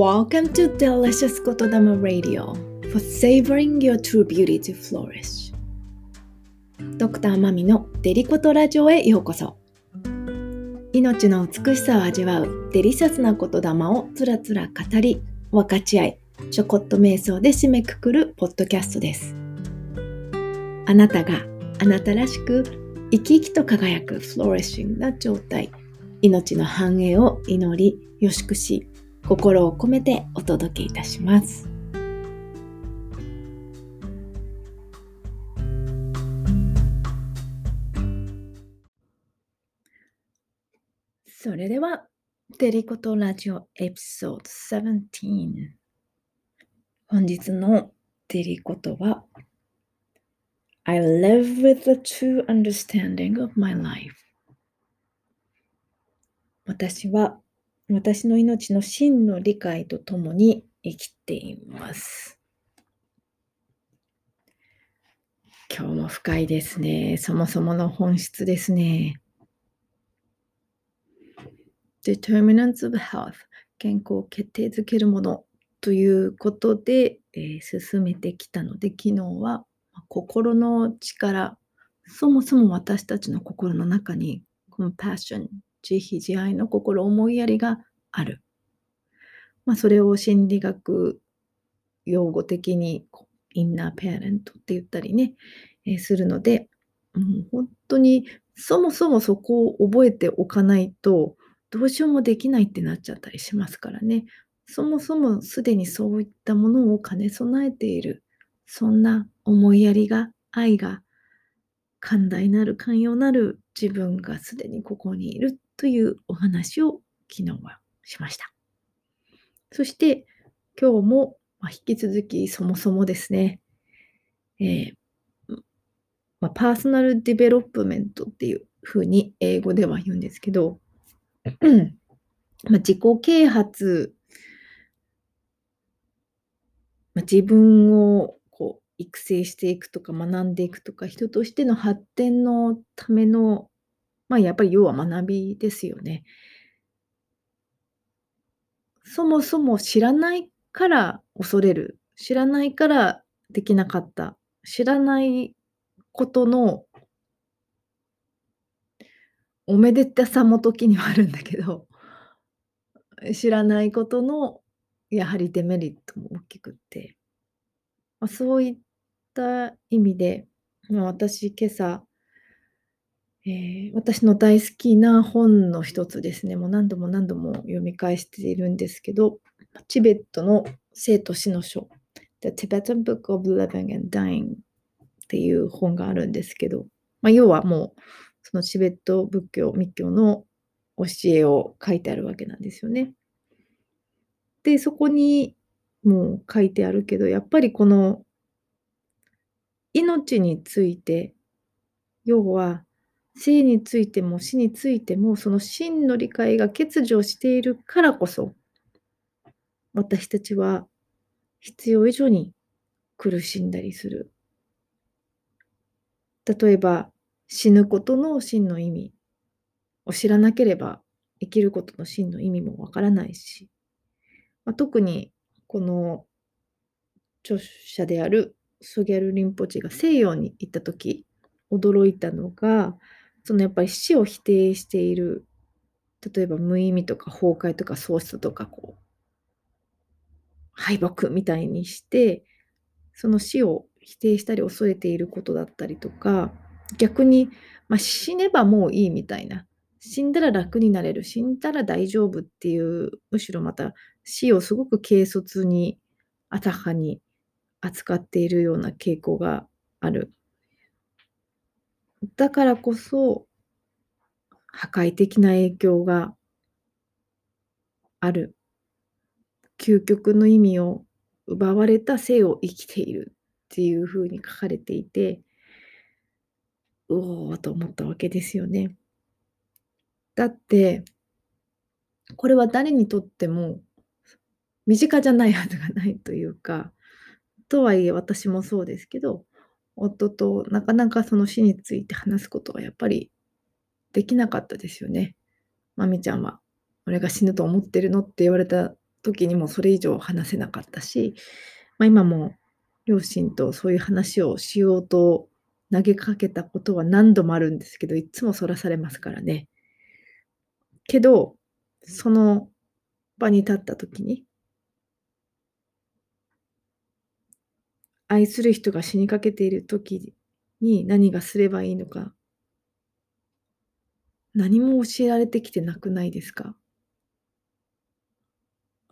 Welcome to Delicious 言霊 Radio for savoring your true beauty to flourish. ドクターマミのデリコトラジオへようこそ命の美しさを味わうデリシャスな言霊をつらつら語り分かち合いちょこっと瞑想で締めくくるポッドキャストですあなたがあなたらしく生き生きと輝くフローレッシングな状態命の繁栄を祈りよしくし心を込めてお届けいたします。それでは、デリコトラジオエピソード17。本日のデリコトは、I live with the true understanding of my life. 私は私の命の真の理解とともに生きています。今日も深いですね。そもそもの本質ですね。Determinants of Health 健康を決定づけるものということで、えー、進めてきたので昨日は心の力そもそも私たちの心の中に Compassion 慈悲慈愛の心、思いやりがある。まあ、それを心理学用語的にインナーペアレントって言ったりね、えー、するので、うん、本当にそもそもそこを覚えておかないとどうしようもできないってなっちゃったりしますからね。そもそもすでにそういったものを兼ね備えている、そんな思いやりが、愛が、寛大なる寛容なる自分がすでにここにいるというお話を昨日はしました。そして今日も引き続きそもそもですね、えー、まあ、 personal development っていうふうに英語では言うんですけど、まあ、自己啓発、まあ、自分をこう育成していくとか学んでいくとか人としての発展のためのまあ、やっぱり要は学びですよね。そもそも知らないから恐れる。知らないからできなかった。知らないことのおめでたさも時にはあるんだけど、知らないことのやはりデメリットも大きくって、まあ、そういった意味で、まあ、私今朝えー、私の大好きな本の一つですね。もう何度も何度も読み返しているんですけど、チベットの生と死の書、The Tibetan Book of Living and Dying っていう本があるんですけど、まあ、要はもうそのチベット仏教、密教の教えを書いてあるわけなんですよね。で、そこにもう書いてあるけど、やっぱりこの命について、要は生についても死についてもその真の理解が欠如しているからこそ私たちは必要以上に苦しんだりする。例えば死ぬことの真の意味を知らなければ生きることの真の意味もわからないし、まあ、特にこの著者であるソギャル・リンポチが西洋に行った時驚いたのがそのやっぱり死を否定している例えば無意味とか崩壊とか喪失とかこう敗北みたいにしてその死を否定したり恐れていることだったりとか逆に、まあ、死ねばもういいみたいな死んだら楽になれる死んだら大丈夫っていうむしろまた死をすごく軽率に浅はに扱っているような傾向がある。だからこそ、破壊的な影響がある。究極の意味を奪われた生を生きているっていうふうに書かれていて、うおーと思ったわけですよね。だって、これは誰にとっても身近じゃないはずがないというか、とはいえ私もそうですけど、夫となかなかその死について話すことがやっぱりできなかったですよね。まみちゃんは、俺が死ぬと思ってるのって言われた時にもそれ以上話せなかったし、ま、今も両親とそういう話をしようと投げかけたことは何度もあるんですけど、いつもそらされますからね。けど、その場に立った時に愛する人が死にかけている時に何がすればいいのか何も教えられてきてなくないですか？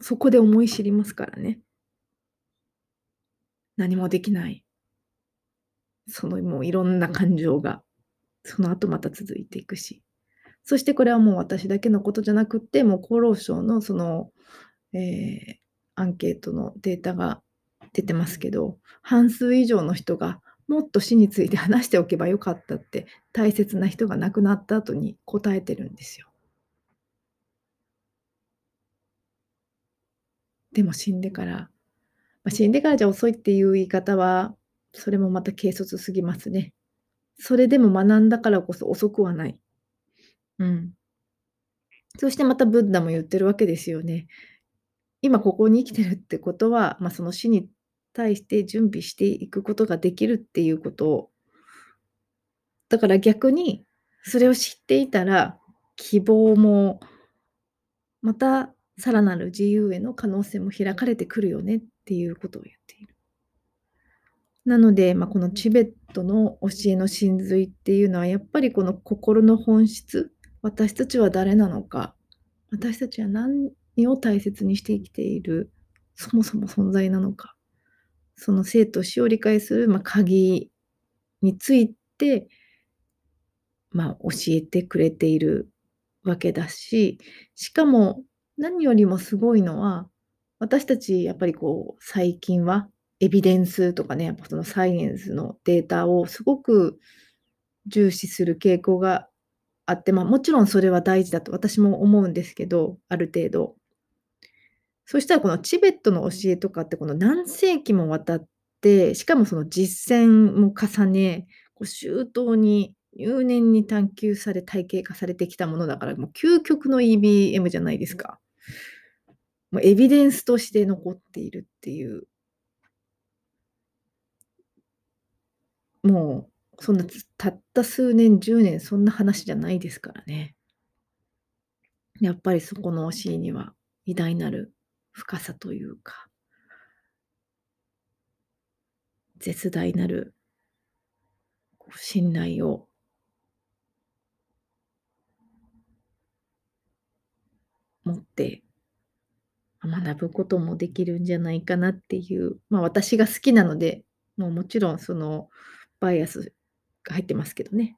そこで思い知りますからね。何もできない。その、もういろんな感情が、その後また続いていくし。そしてこれはもう私だけのことじゃなくって、もう厚労省のその、ええ、アンケートのデータが出てますけど、半数以上の人がもっと死について話しておけばよかったって、大切な人が亡くなった後に答えてるんですよ。でも死んでから、ま、死んでからじゃ遅いっていう言い方は、それもまた軽率すぎますね。それでも学んだからこそ遅くはない。うん。そしてまたブッダも言ってるわけですよね。今ここに生きてるってことは、ま、その死に対して準備していくことができるっていうことをだから逆に、それを知っていたら、希望もまたさらなる自由への可能性も開かれてくるよねっていうことを言っている。なので、ま、このチベットの教えの真髄っていうのはやっぱりこの心の本質、私たちは誰なのか、私たちは何を大切にして生きている、そもそも存在なのか、その生と死を理解する、ま、鍵についてま、教えてくれているわけだし、しかも何よりもすごいのは、私たちやっぱりこう最近はエビデンスとかね、やっぱそのサイエンスのデータをすごく重視する傾向があって、ま、もちろんそれは大事だと私も思うんですけど、ある程度。そしたらこのチベットの教えとかってこの何世紀もわたって、しかもその実践も重ね、こう周到に入念に探求され体系化されてきたものだから、もう究極の EBM じゃないですか。もうエビデンスとして残っているっていう。もう、そんな、たった数年、10年そんな話じゃないですからね。やっぱりそこの教えには偉大なる深さというか絶大なる信頼を持って学ぶこともできるんじゃないかなっていう、まあ、私が好きなので、もうもちろんそのバイアスが入ってますけどね。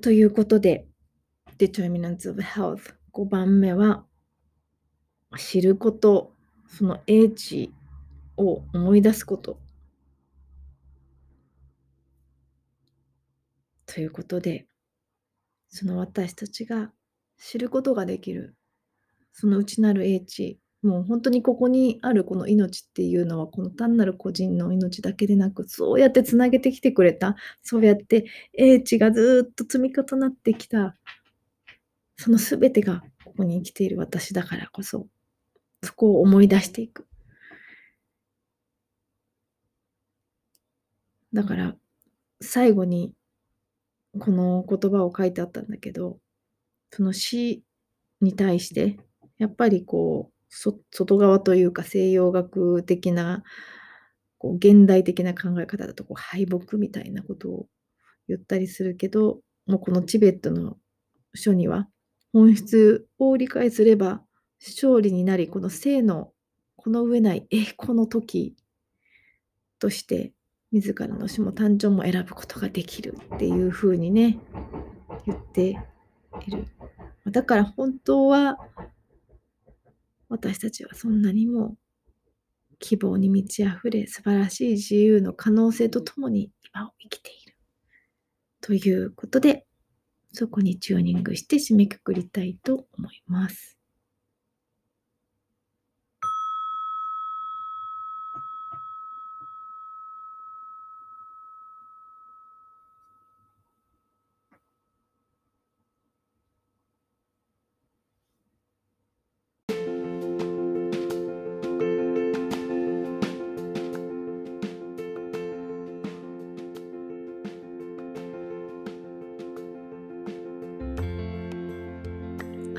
ということで、Determinants of Health 5番目は知ること、その英知を思い出すこと。ということで、その私たちが知ることができる、その内なる英知、もうほんとにここにあるこの命っていうのは、この単なる個人の命だけでなく、そうやって繋げてきてくれた、そうやって英知がずっと積み重なってきた。その全てがここに生きている私だからこそ、そこを思い出していく。だから、最後にこの言葉を書いてあったんだけど、その死に対して、やっぱりこう、そ外側というか西洋学的な、こう現代的な考え方だとこう敗北みたいなことを言ったりするけど、もうこのチベットの書には、本質を理解すれば勝利になり、この生のこの上ない栄光の時として自らの死も誕生も選ぶことができるっていうふうにね、言っている。だから本当は、私たちはそんなにも希望に満ち溢れ、素晴らしい自由の可能性とともに今を生きている。ということで、そこにチューニングして締めくくりたいと思います。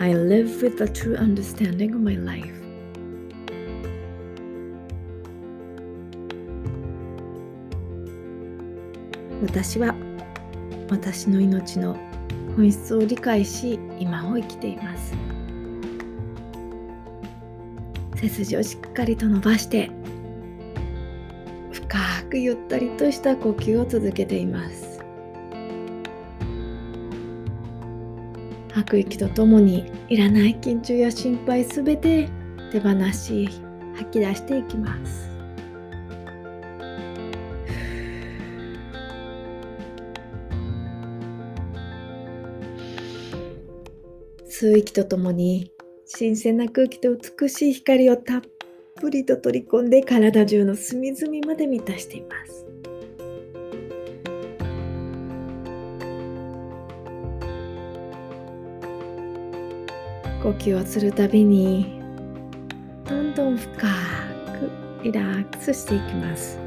I live with a true understanding of my life. 私は私の命の本質を理解し今を生きています背筋をしっかりと伸ばして深くゆったりとした呼吸を続けています吐く息とともにいらない緊張や心配すべて手放し吐き出していきます。吸う息とともに新鮮な空気と美しい光をたっぷりと取り込んで体中の隅々まで満たしています。呼吸をするたびにどんどん深くリラックスしていきます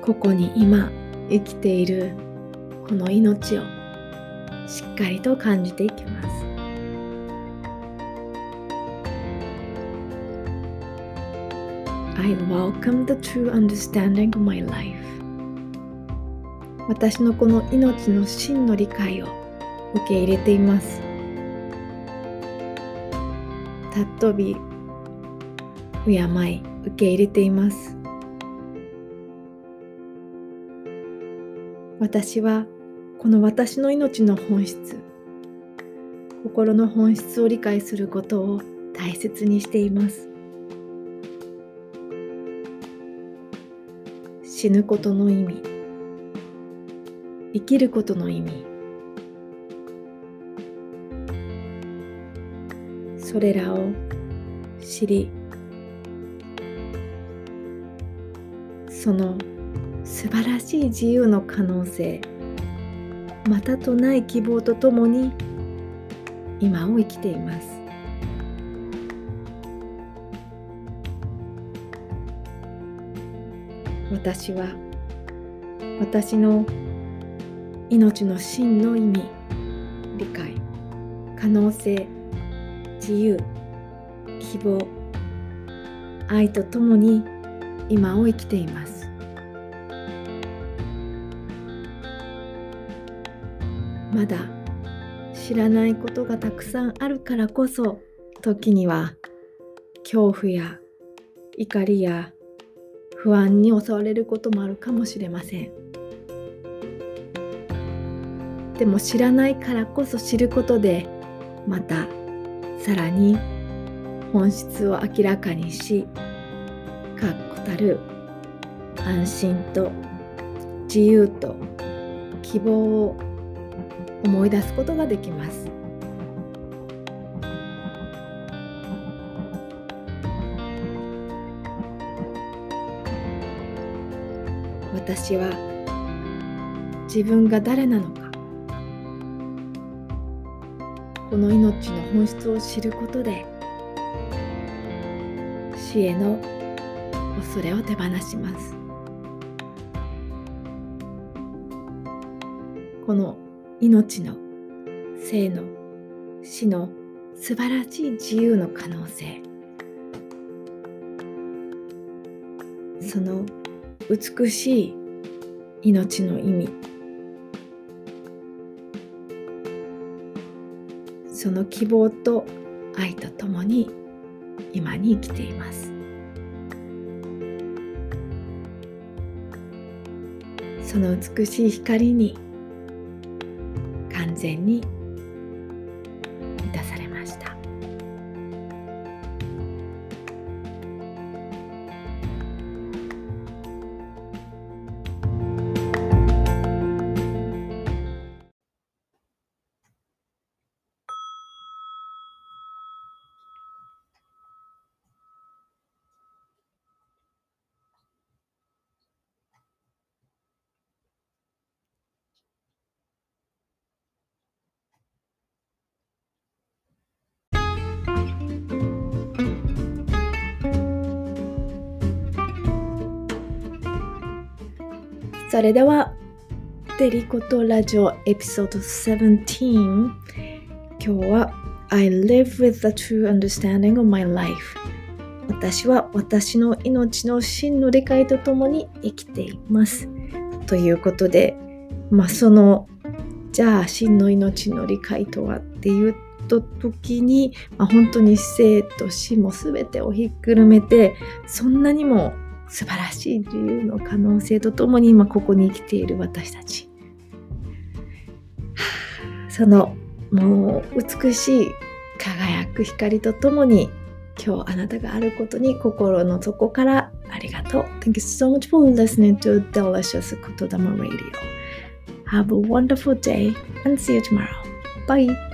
ここに今生きているこの命をしっかりと感じていきます I welcome the true understanding of my life 私のこの命の真の理解を受け入れています。たっとび敬い受け入れています。私はこの私の命の本質心の本質を理解することを大切にしています。死ぬことの意味生きることの意味それらを知りその素晴らしい自由の可能性またとない希望とともに今を生きています。私は私の命の真の意味理解可能性自由希望愛とともに今を生きています。まだ知らないことがたくさんあるからこそ時には恐怖や怒りや不安に襲われることもあるかもしれません。でも知らないからこそ知ることでまたさらに本質を明らかにし確固たる安心と自由と希望を思い出すことができます。私は自分が誰なのかこの命の本質を知ることで死への恐れを手放します。この命の生の死の素晴らしい自由の可能性。その美しい命の意味。その希望と愛とともに今に生きています。その美しい光に完全にそれではてりことラジオエピソード17今日は I live with the true understanding of my life 私は私の命の真の理解とともに生きています。ということでまあそのじゃあ真の命の理解とはっていうと時に、まあ、本当に生と死も全てをひっくるめてそんなにも素晴らしい自由の可能性とともに今ここに生きている私たちそのもう美しい輝く光とともに今日あなたがあることに心の底からありがとう。Thank you so much for listening to Delicious 言霊 Radio. Have a wonderful day and see you tomorrow. Bye!